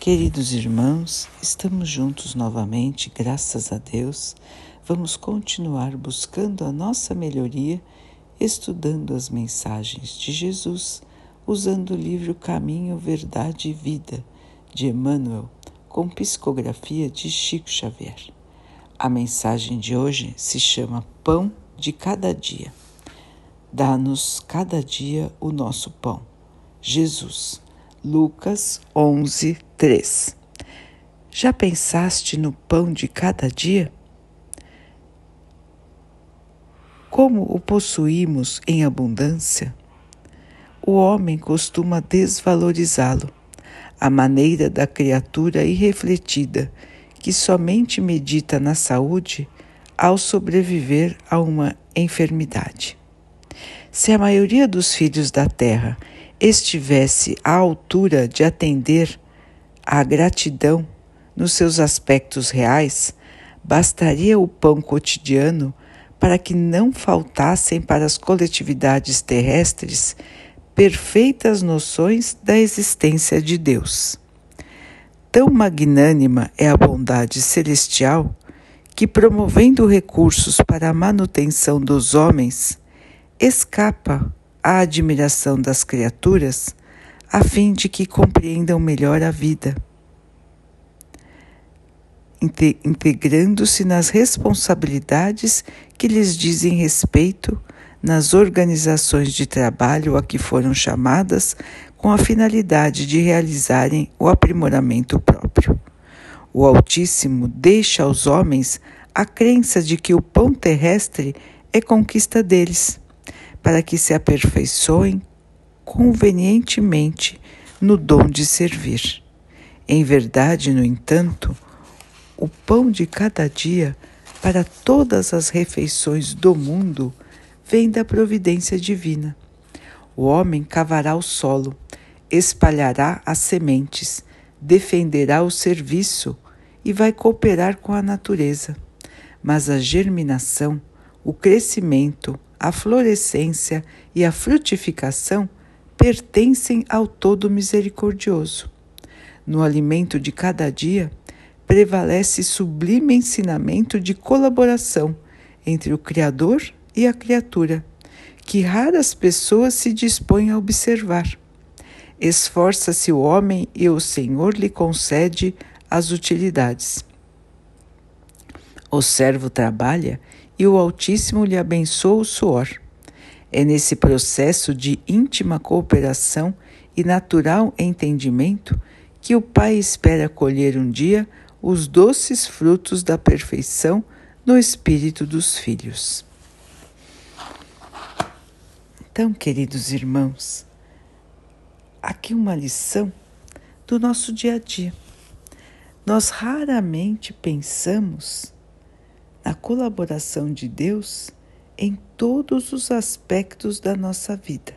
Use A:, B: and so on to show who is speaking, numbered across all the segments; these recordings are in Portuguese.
A: Queridos irmãos, estamos juntos novamente, graças a Deus. Vamos continuar buscando a nossa melhoria, estudando as mensagens de Jesus, usando o livro Caminho, Verdade e Vida, de Emmanuel, com psicografia de Chico Xavier. A mensagem de hoje se chama Pão de Cada Dia. Dá-nos cada dia o nosso pão. Jesus. Lucas 11, 3. Já pensaste no pão de cada dia? Como o possuímos em abundância, o homem costuma desvalorizá-lo, a maneira da criatura irrefletida que somente medita na saúde ao sobreviver a uma enfermidade. Se a maioria dos filhos da terra estivesse à altura de atender à gratidão nos seus aspectos reais, bastaria o pão cotidiano para que não faltassem para as coletividades terrestres perfeitas noções da existência de Deus. Tão magnânima é a bondade celestial que, promovendo recursos para a manutenção dos homens, escapa a admiração das criaturas, a fim de que compreendam melhor a vida, integrando-se nas responsabilidades que lhes dizem respeito nas organizações de trabalho a que foram chamadas com a finalidade de realizarem o aprimoramento próprio. O Altíssimo deixa aos homens a crença de que o pão terrestre é conquista deles para que se aperfeiçoem convenientemente no dom de servir. Em verdade, no entanto, o pão de cada dia para todas as refeições do mundo vem da providência divina. O homem cavará o solo, espalhará as sementes, defenderá o serviço e vai cooperar com a natureza. Mas a germinação, o crescimento, a florescência e a frutificação pertencem ao Todo Misericordioso. No alimento de cada dia, prevalece sublime ensinamento de colaboração entre o Criador e a criatura, que raras pessoas se dispõem a observar. Esforça-se o homem e o Senhor lhe concede as utilidades. O servo trabalha e o Altíssimo lhe abençoa o suor. É nesse processo de íntima cooperação e natural entendimento que o Pai espera colher um dia os doces frutos da perfeição no espírito dos filhos. Então, queridos irmãos, aqui uma lição do nosso dia a dia. Nós raramente pensamos na colaboração de Deus em todos os aspectos da nossa vida,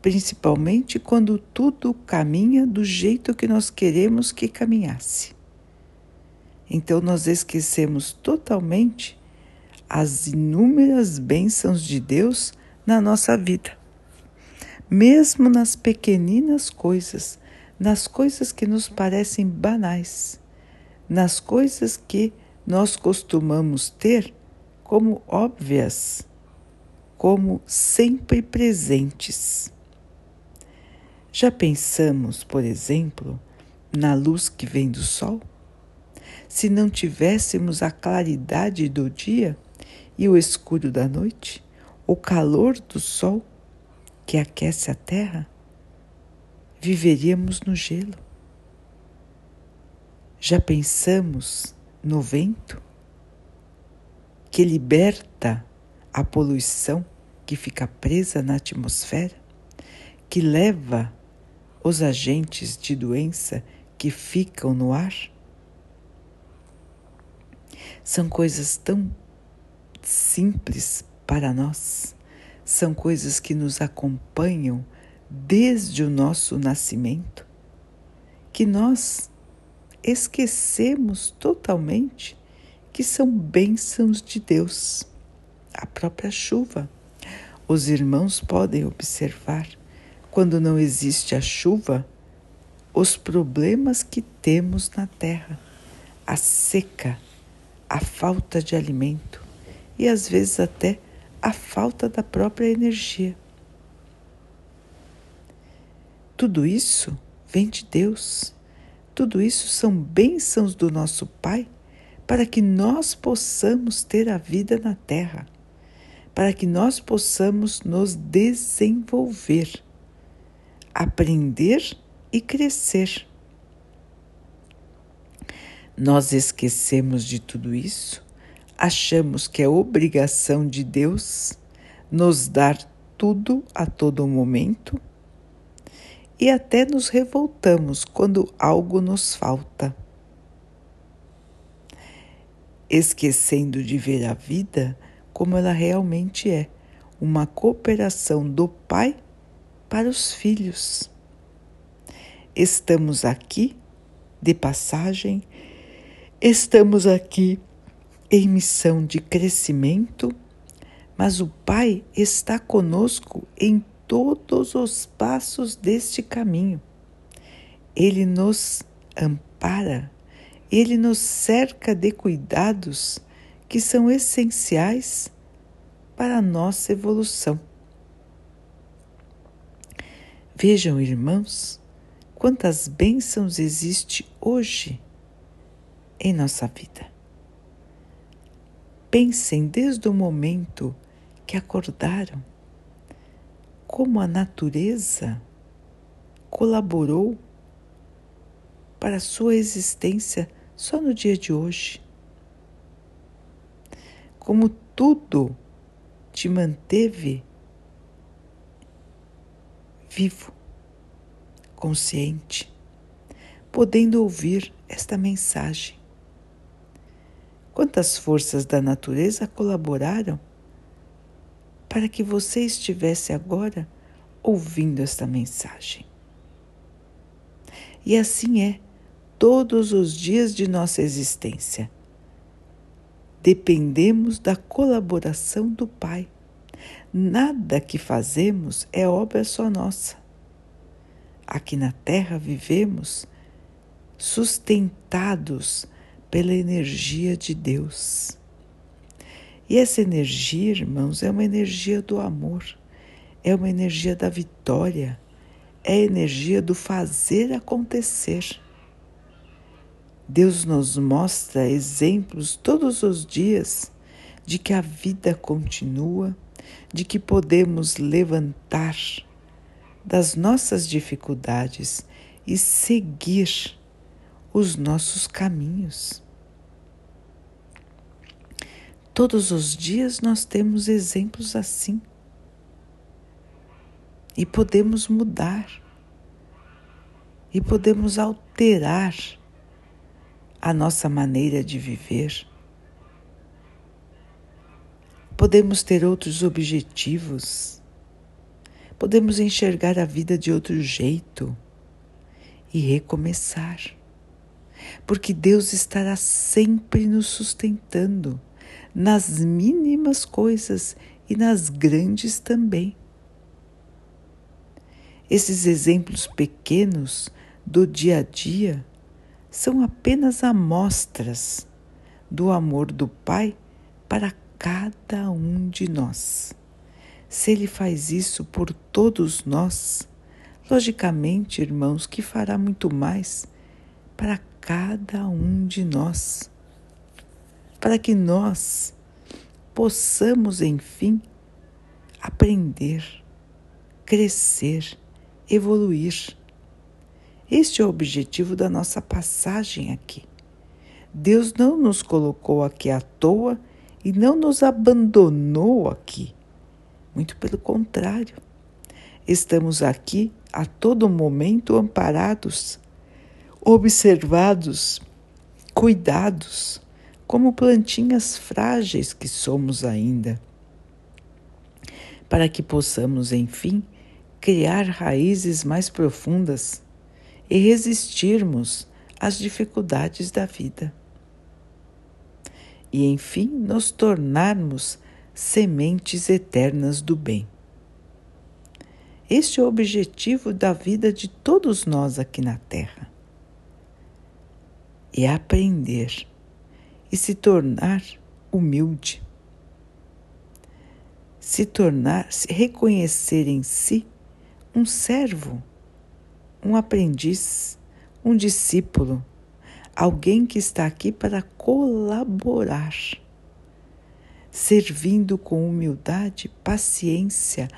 A: principalmente quando tudo caminha do jeito que nós queremos que caminhasse. Então nós esquecemos totalmente as inúmeras bênçãos de Deus na nossa vida. Mesmo nas pequeninas coisas, nas coisas que nos parecem banais, nas coisas que nós costumamos ter como óbvias, como sempre presentes. Já pensamos, por exemplo, na luz que vem do sol? Se não tivéssemos a claridade do dia e o escuro da noite, o calor do sol que aquece a terra, viveríamos no gelo. Já pensamos no vento, que liberta a poluição que fica presa na atmosfera, que leva os agentes de doença que ficam no ar? São coisas tão simples para nós, são coisas que nos acompanham desde o nosso nascimento, que nós esquecemos totalmente que são bênçãos de Deus. A própria chuva. Os irmãos podem observar, quando não existe a chuva, os problemas que temos na terra, a seca, a falta de alimento e às vezes até a falta da própria energia. Tudo isso vem de Deus. Tudo isso são bênçãos do nosso Pai para que nós possamos ter a vida na terra, para que nós possamos nos desenvolver, aprender e crescer. Nós esquecemos de tudo isso, achamos que é obrigação de Deus nos dar tudo a todo momento e até nos revoltamos quando algo nos falta. Esquecendo de ver a vida como ela realmente é uma cooperação do Pai para os filhos. Estamos aqui de passagem Estamos aqui em missão de crescimento, mas o Pai está conosco em todos os passos deste caminho. Ele nos ampara, ele nos cerca de cuidados que são essenciais para a nossa evolução. Vejam, irmãos, quantas bênçãos existe hoje em nossa vida. Pensem desde o momento que acordaram como a natureza colaborou para a sua existência só no dia de hoje. Como tudo te manteve vivo, consciente, podendo ouvir esta mensagem. Quantas forças da natureza colaboraram para que você estivesse agora ouvindo esta mensagem? E assim é todos os dias de nossa existência. Dependemos da colaboração do Pai. Nada que fazemos é obra só nossa. Aqui na Terra vivemos sustentados pela energia de Deus. E essa energia, irmãos, é uma energia do amor, é uma energia da vitória, é a energia do fazer acontecer. Deus nos mostra exemplos todos os dias de que a vida continua, de que podemos levantar das nossas dificuldades e seguir os nossos caminhos. Todos os dias nós temos exemplos assim. E podemos mudar. E podemos alterar a nossa maneira de viver. Podemos ter outros objetivos. Podemos enxergar a vida de outro jeito e recomeçar porque Deus estará sempre nos sustentando, nas mínimas coisas e nas grandes também. Esses exemplos pequenos do dia a dia são apenas amostras do amor do Pai para cada um de nós. Se Ele faz isso por todos nós, logicamente, irmãos, que fará muito mais para cada um de nós, para que nós possamos, enfim, aprender, crescer, evoluir. Este é o objetivo da nossa passagem aqui. Deus não nos colocou aqui à toa e não nos abandonou aqui. Muito pelo contrário. Estamos aqui a todo momento amparados observados, cuidados, como plantinhas frágeis que somos ainda, para que possamos, enfim, criar raízes mais profundas e resistirmos às dificuldades da vida. E, enfim, nos tornarmos sementes eternas do bem. Este é o objetivo da vida de todos nós aqui na Terra. E aprender e se tornar humilde. Se tornar, se reconhecer em si um servo, um aprendiz, um discípulo, alguém que está aqui para colaborar, servindo com humildade, paciência,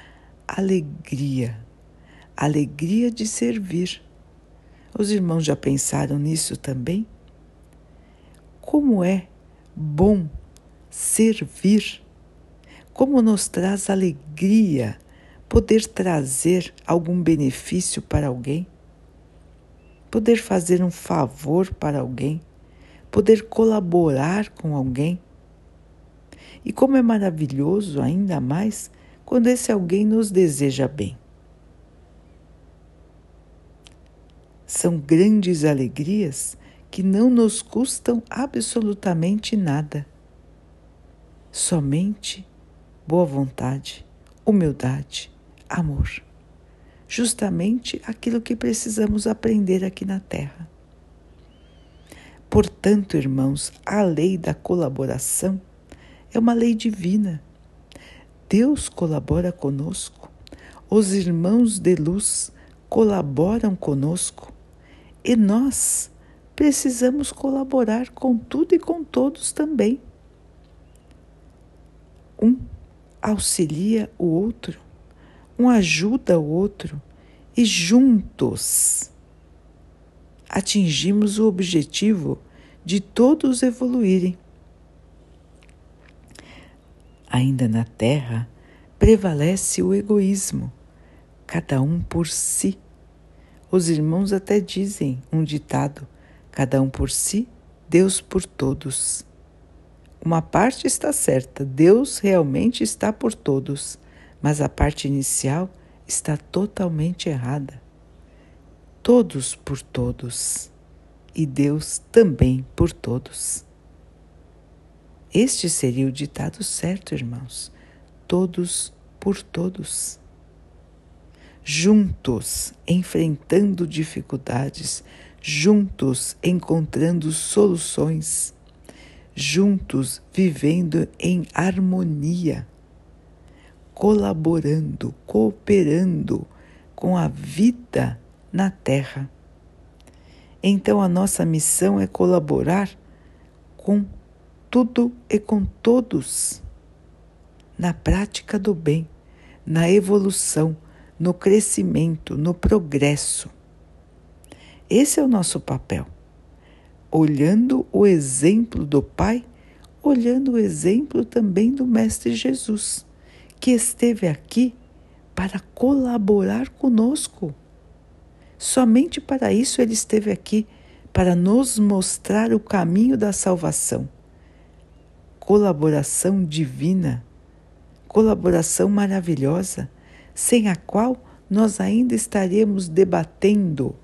A: alegria, alegria de servir. Os irmãos já pensaram nisso também? Como é bom servir, como nos traz alegria poder trazer algum benefício para alguém, poder fazer um favor para alguém, poder colaborar com alguém. E como é maravilhoso ainda mais quando esse alguém nos deseja bem. São grandes alegrias que não nos custam absolutamente nada. Somente boa vontade, humildade, amor. Justamente aquilo que precisamos aprender aqui na Terra. Portanto, irmãos, a lei da colaboração é uma lei divina Deus colabora conosco, os irmãos de luz colaboram conosco e nós precisamos colaborar com tudo e com todos também. Um auxilia o outro, um ajuda o outro e juntos atingimos o objetivo de todos evoluírem ainda na Terra, prevalece o egoísmo, cada um por si. Os irmãos até dizem um ditado: cada um por si, Deus por todos. Uma parte está certa, Deus realmente está por todos, mas a parte inicial está totalmente errada. Todos por todos e Deus também por todos. Este seria o ditado certo, irmãos. Todos por todos. Juntos, enfrentando dificuldades, juntos, encontrando soluções, juntos, vivendo em harmonia, colaborando, cooperando com a vida na Terra. Então, a nossa missão é colaborar com tudo e com todos, na prática do bem, na evolução, no crescimento, no progresso. Esse é o nosso papel. Olhando o exemplo do Pai, olhando o exemplo também do Mestre Jesus, que esteve aqui para colaborar conosco. Somente para isso ele esteve aqui, para nos mostrar o caminho da salvação colaboração divina, colaboração maravilhosa, sem a qual nós ainda estaremos debatendo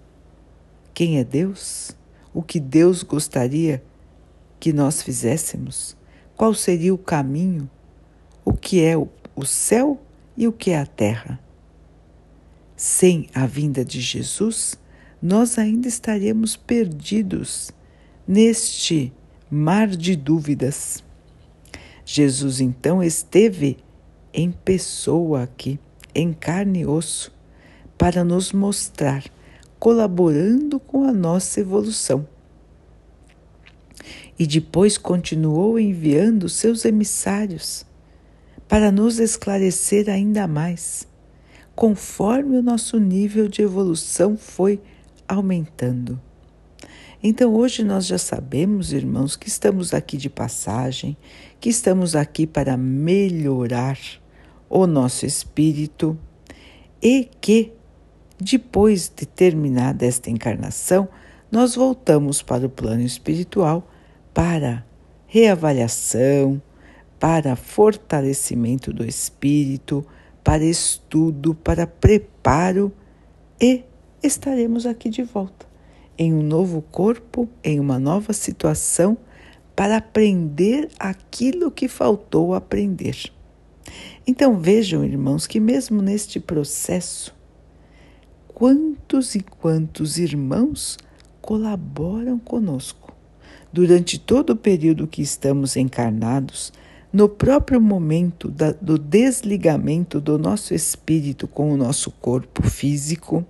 A: quem é Deus, o que Deus gostaria que nós fizéssemos, qual seria o caminho, o que é o céu e o que é a terra. Sem a vinda de Jesus, nós ainda estaremos perdidos neste mar de dúvidas. Jesus então esteve em pessoa aqui, em carne e osso, para nos mostrar, colaborando com a nossa evolução. E depois continuou enviando seus emissários para nos esclarecer ainda mais, conforme o nosso nível de evolução foi aumentando. Então hoje nós já sabemos, irmãos, que estamos aqui de passagem, que estamos aqui para melhorar o nosso espírito e que depois de terminada esta encarnação, nós voltamos para o plano espiritual para reavaliação, para fortalecimento do espírito, para estudo, para preparo e estaremos aqui de volta em um novo corpo, em uma nova situação, para aprender aquilo que faltou aprender. Então vejam, irmãos, que mesmo neste processo, quantos e quantos irmãos colaboram conosco. Durante todo o período que estamos encarnados, no próprio momento da, do desligamento do nosso espírito com o nosso corpo físico,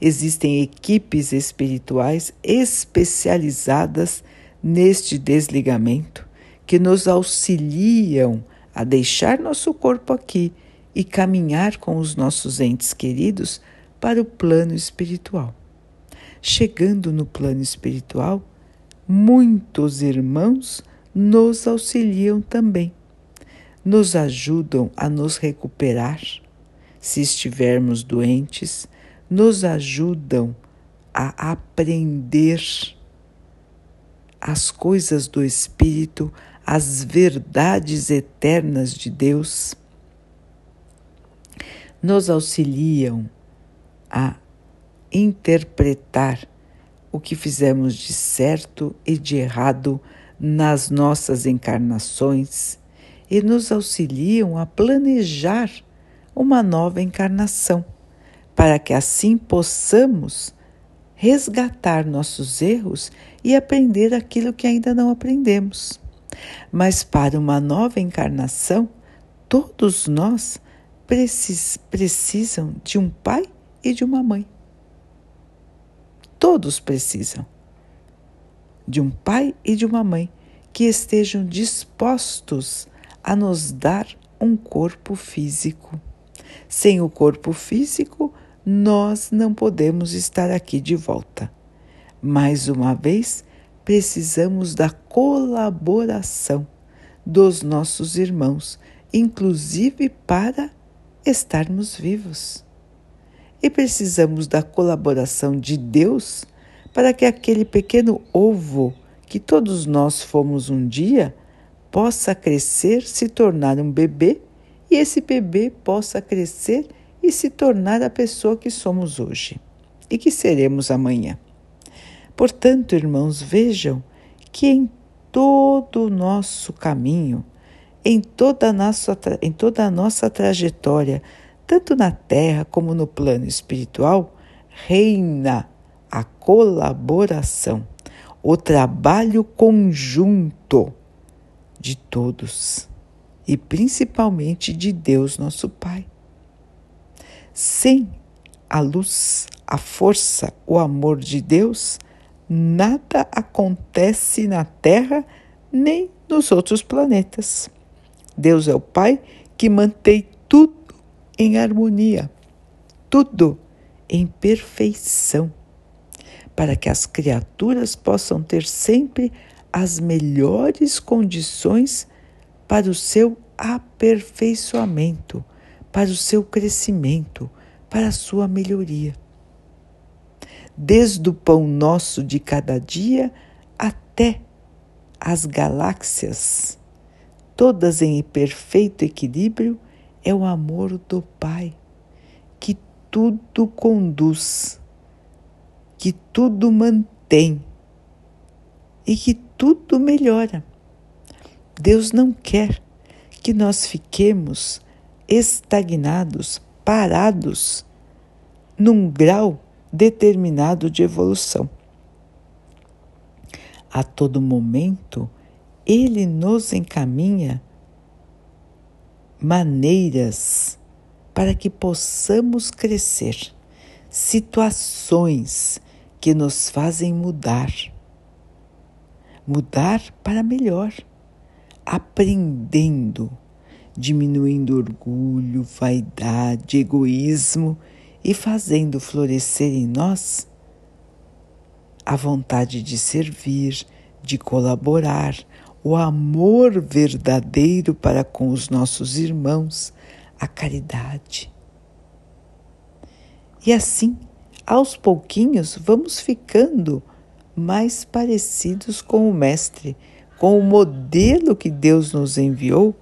A: existem equipes espirituais especializadas neste desligamento que nos auxiliam a deixar nosso corpo aqui e caminhar com os nossos entes queridos para o plano espiritual. Chegando no plano espiritual, muitos irmãos nos auxiliam também, nos ajudam a nos recuperar. Se estivermos doentes, nos ajudam a aprender as coisas do Espírito, as verdades eternas de Deus, nos auxiliam a interpretar o que fizemos de certo e de errado nas nossas encarnações e nos auxiliam a planejar uma nova encarnação, para que assim possamos resgatar nossos erros e aprender aquilo que ainda não aprendemos. Mas para uma nova encarnação, todos nós precis precisam de um pai e de uma mãe. Todos precisam de um pai e de uma mãe que estejam dispostos a nos dar um corpo físico. Sem o corpo físico, nós não podemos estar aqui de volta. Mais uma vez, precisamos da colaboração dos nossos irmãos, inclusive para estarmos vivos. E precisamos da colaboração de Deus para que aquele pequeno ovo que todos nós fomos um dia possa crescer, se tornar um bebê e esse bebê possa crescer e se tornar a pessoa que somos hoje e que seremos amanhã. Portanto, irmãos, vejam que em todo o nosso caminho, em toda a nossa, em toda a nossa trajetória, tanto na terra como no plano espiritual, reina a colaboração, o trabalho conjunto de todos e principalmente de Deus, nosso Pai. Sem a luz, a força, o amor de Deus, nada acontece na Terra nem nos outros planetas. Deus é o Pai que mantém tudo em harmonia, tudo em perfeição, para que as criaturas possam ter sempre as melhores condições para o seu aperfeiçoamento, para o seu crescimento, para a sua melhoria. Desde o pão nosso de cada dia até as galáxias, todas em perfeito equilíbrio, é o amor do Pai, que tudo conduz, que tudo mantém e que tudo melhora. Deus não quer que nós fiquemos estagnados, parados, num grau determinado de evolução. A todo momento, ele nos encaminha maneiras para que possamos crescer, situações que nos fazem mudar. Mudar para melhor, aprendendo, diminuindo orgulho, vaidade, egoísmo e fazendo florescer em nós a vontade de servir, de colaborar, o amor verdadeiro para com os nossos irmãos, a caridade. E assim, aos pouquinhos, vamos ficando mais parecidos com o Mestre, com o modelo que Deus nos enviou,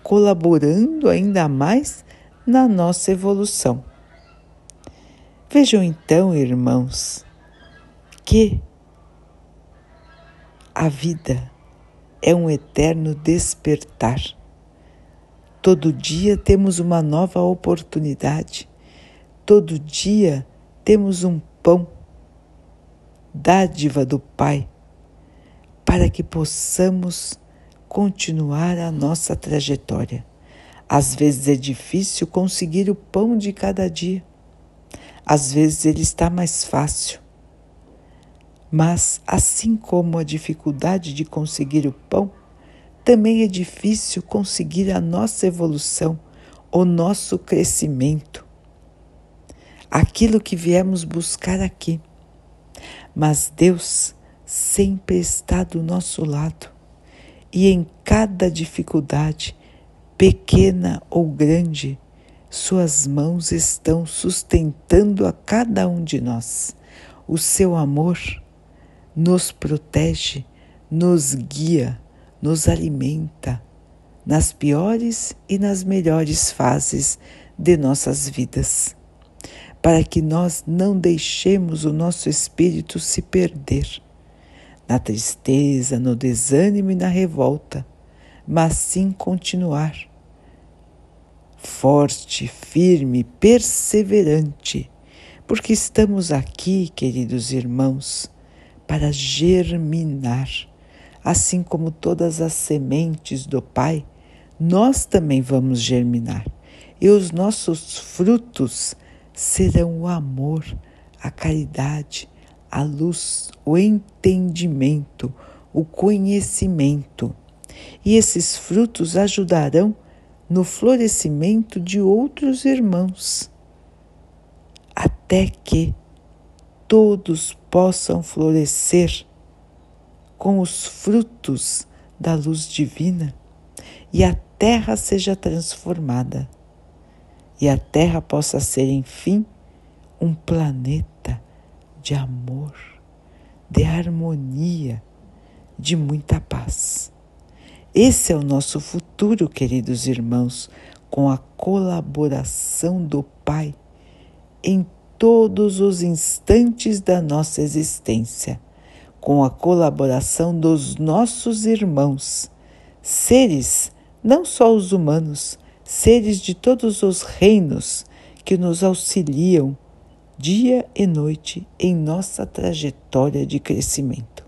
A: colaborando ainda mais na nossa evolução. Vejam então, irmãos, que a vida é um eterno despertar. Todo dia temos uma nova oportunidade. Todo dia temos um pão, dádiva do Pai, para que possamos continuar a nossa trajetória. Às vezes é difícil conseguir o pão de cada dia. Às vezes ele está mais fácil. Mas, assim como a dificuldade de conseguir o pão, também é difícil conseguir a nossa evolução, o nosso crescimento, aquilo que viemos buscar aqui. Mas Deus sempre está do nosso lado e em cada dificuldade, pequena ou grande, Suas mãos estão sustentando a cada um de nós. O seu amor nos protege, nos guia, nos alimenta nas piores e nas melhores fases de nossas vidas, para que nós não deixemos o nosso espírito se perder na tristeza, no desânimo e na revolta, mas sim continuar forte, firme, perseverante, porque estamos aqui, queridos irmãos, para germinar assim como todas as sementes do Pai, nós também vamos germinar. E os nossos frutos serão o amor, a caridade, a luz, o entendimento, o conhecimento. E esses frutos ajudarão no florescimento de outros irmãos, até que todos possam florescer com os frutos da luz divina e a terra seja transformada e a terra possa ser, enfim, um planeta de amor, de harmonia, de muita paz. Esse é o nosso futuro, queridos irmãos, com a colaboração do Pai em todos os instantes da nossa existência com a colaboração dos nossos irmãos, seres, não só os humanos, seres de todos os reinos que nos auxiliam dia e noite em nossa trajetória de crescimento.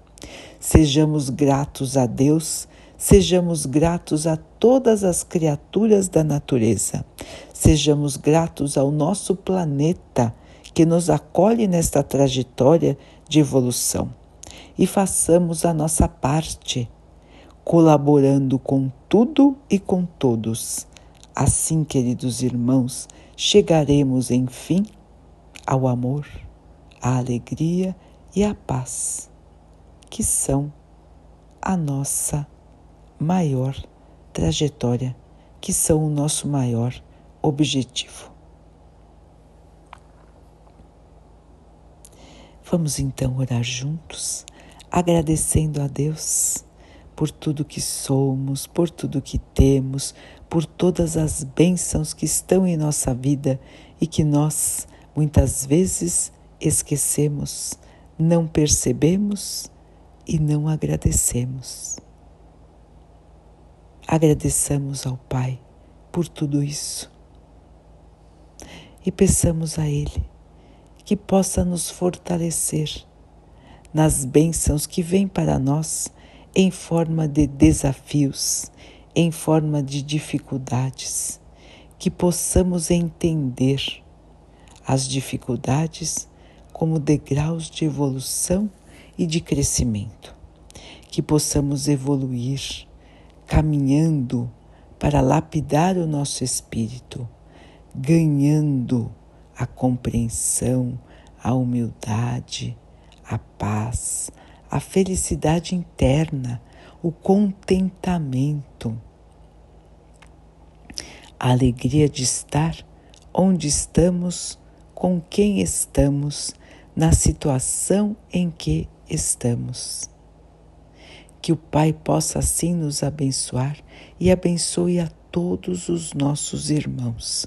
A: Sejamos gratos a Deus, sejamos gratos a todas as criaturas da natureza, sejamos gratos ao nosso planeta que nos acolhe nesta trajetória de evolução e façamos a nossa parte, colaborando com tudo e com todos. Assim, queridos irmãos, chegaremos, enfim, ao amor, à alegria e à paz, que são a nossa maior trajetória, que são o nosso maior objetivo. Vamos então orar juntos agradecendo a Deus por tudo que somos, por tudo que temos, por todas as bênçãos que estão em nossa vida e que nós muitas vezes esquecemos, não percebemos e não agradecemos. Agradeçamos ao Pai por tudo isso e peçamos a Ele que possa nos fortalecer nas bênçãos que vêm para nós em forma de desafios, em forma de dificuldades, que possamos entender as dificuldades como degraus de evolução e de crescimento, que possamos evoluir caminhando para lapidar o nosso espírito, ganhando a compreensão, a humildade, a paz, a felicidade interna, o contentamento, a alegria de estar onde estamos, com quem estamos, na situação em que estamos. Que o Pai possa assim nos abençoar e abençoe a todos os nossos irmãos.